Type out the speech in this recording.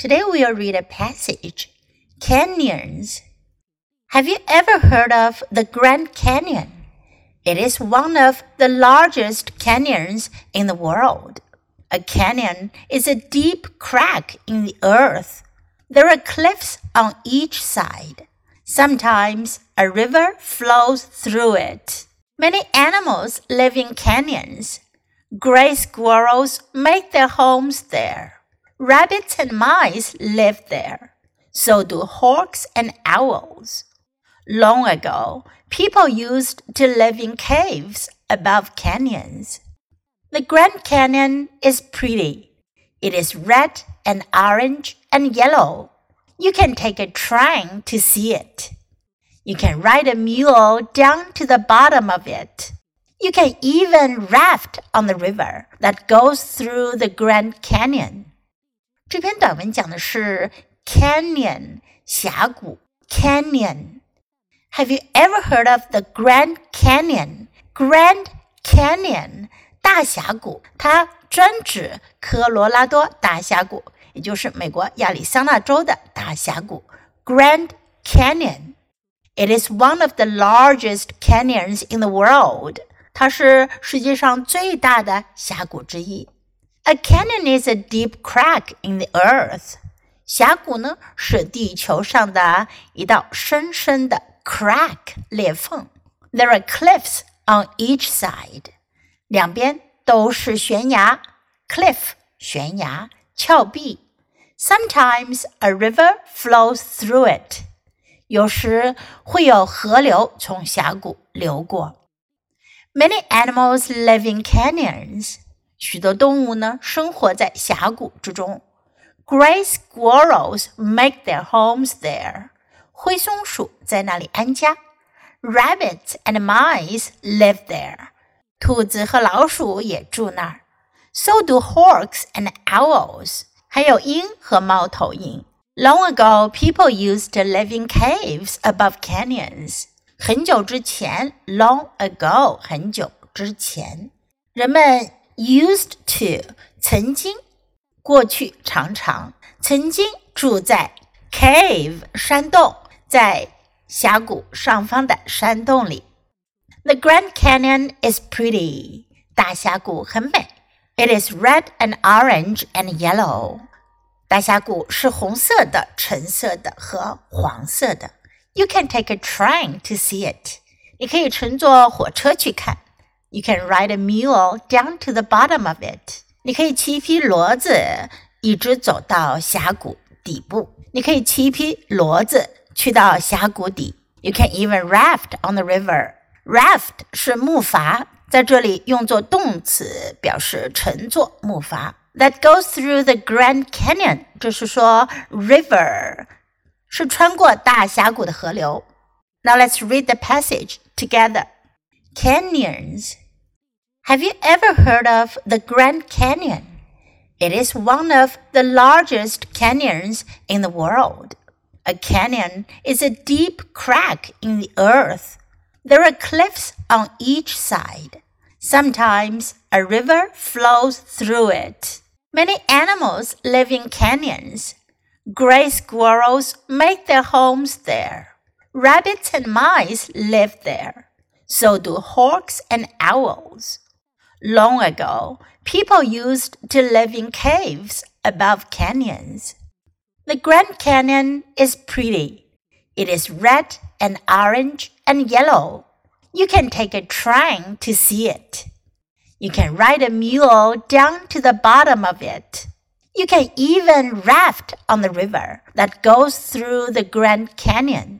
Today we'll read a passage Canyons. Have you ever heard of the Grand Canyon? It is one of the largest canyons in the world. A canyon is a deep crack in the earth. There are cliffs on each side. Sometimes a river flows through it. Many animals live in canyons. Gray squirrels make their homes there. Rabbits and mice live there. So do hawks and owls. Long ago, people used to live in caves above canyons. The Grand Canyon is pretty. It is red and orange and yellow. You can take a train to see it. You can ride a mule down to the bottom of it. You can even raft on the river that goes through the Grand Canyon. 这篇短文讲的是 canyon 峡谷 canyon。Have you ever heard of the Grand Canyon? Grand Canyon 大峡谷，它专指科罗拉多大峡谷，也就是美国亚利桑那州的大峡谷 Grand Canyon。It is one of the largest canyons in the world. 它是世界上最大的峡谷之一。 a canyon is a deep crack in the earth. 峡谷呢是地球上的一道深深的 crack 裂缝。There are cliffs on each side. 两边都是悬崖，cliff 悬崖峭壁。Sometimes a river flows through it. 有时会有河流从峡谷流过。Many animals live in canyons. 许多动物呢生活在峡谷之中。Gray squirrels make their homes there. 灰松鼠在那里安家。Rabbits and mice live there. 兔子和老鼠也住那儿。So do hawks and owls. 还有鹰和猫头鹰。Long ago, people used to live in caves above canyons. 很久之前，long ago，很久之前，人们 used to 曾经，过去常常曾经住在 cave 山洞，在峡谷上方的山洞里。The Grand Canyon is pretty，大峡谷很美。It is red and orange and yellow，大峡谷是红色的、橙色的和黄色的。You can take a train to see it，你可以乘坐火车去看。 you can ride a mule down to the bottom of it. 你可以骑一匹骡子，一直走到峡谷底部。你可以骑一匹骡子去到峡谷底。You can even raft on the river. Raft 是木筏，在这里用作动词，表示乘坐木筏。That goes through the Grand Canyon，就是说 river 是穿过大峡谷的河流。Now let's read the passage together. Canyons have you ever heard of the Grand Canyon? It is one of the largest canyons in the world. A canyon is a deep crack in the earth. There are cliffs on each side. Sometimes a river flows through it. Many animals live in canyons. Gray squirrels make their homes there. Rabbits and mice live there. So do hawks and owls. Long ago, people used to live in caves above canyons. The Grand Canyon is pretty. It is red and orange and yellow. You can take a train to see it. You can ride a mule down to the bottom of it. You can even raft on the river that goes through the Grand Canyon.